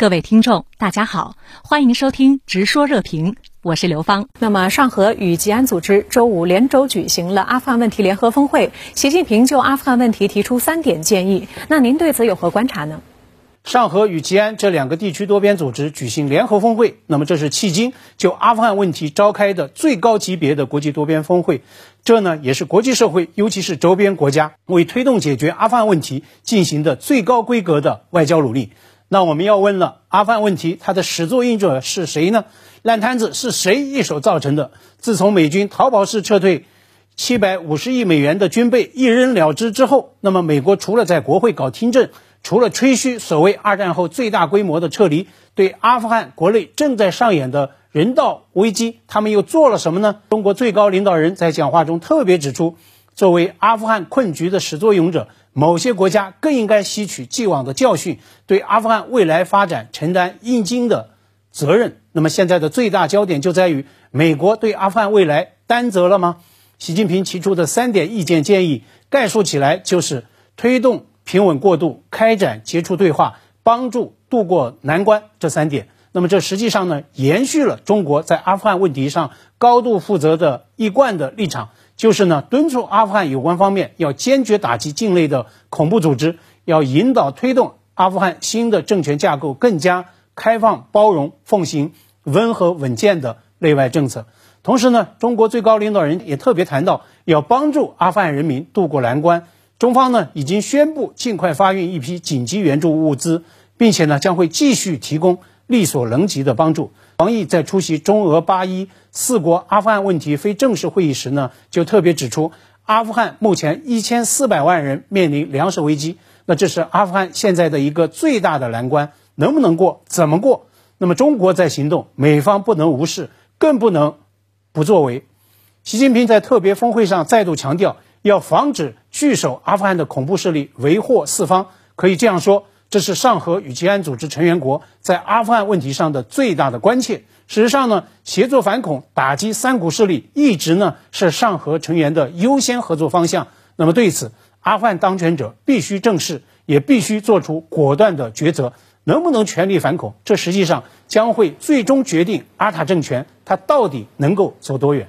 各位听众，大家好，欢迎收听《直说热评》，我是刘芳。那么，上合与吉安组织周五连轴举行了阿富汗问题联合峰会，习近平就阿富汗问题提出三点建议。那您对此有何观察呢？上合与吉安这两个地区多边组织举行联合峰会，那么这是迄今就阿富汗问题召开的最高级别的国际多边峰会。这呢，也是国际社会，尤其是周边国家为推动解决阿富汗问题进行的最高规格的外交努力。那我们要问了，阿富汗问题它的始作俑者是谁呢？烂摊子是谁一手造成的？自从美军逃跑式撤退，七百五十亿美元的军备一扔了之之后，那么美国除了在国会搞听证，除了吹嘘所谓二战后最大规模的撤离，对阿富汗国内正在上演的人道危机，他们又做了什么呢？中国最高领导人在讲话中特别指出，作为阿富汗困局的始作俑者。某些国家更应该吸取既往的教训，对阿富汗未来发展承担应尽的责任。那么现在的最大焦点就在于美国对阿富汗未来担责了吗？习近平提出的三点意见建议，概述起来就是推动平稳过渡、开展接触对话、帮助渡过难关这三点。那么这实际上呢，延续了中国在阿富汗问题上高度负责的一贯的立场。就是呢，敦促阿富汗有关方面要坚决打击境内的恐怖组织，要引导推动阿富汗新的政权架构更加开放包容，奉行温和稳健的内外政策。同时呢，中国最高领导人也特别谈到要帮助阿富汗人民渡过难关。中方呢已经宣布尽快发运一批紧急援助物资，并且呢将会继续提供力所能及的帮助。王毅在出席中俄巴伊四国阿富汗问题非正式会议时呢，就特别指出，阿富汗目前一千四百万人面临粮食危机，那这是阿富汗现在的一个最大的难关，能不能过，怎么过？那么中国在行动，美方不能无视，更不能不作为。习近平在特别峰会上再度强调，要防止据守阿富汗的恐怖势力为祸四方。可以这样说。这是上合与吉安组织成员国在阿富汗问题上的最大的关切。事实上呢，协作反恐、打击三股势力一直呢是上合成员的优先合作方向。那么对此，阿富汗当权者必须正视，也必须做出果断的抉择。能不能全力反恐，这实际上将会最终决定阿塔政权它到底能够走多远。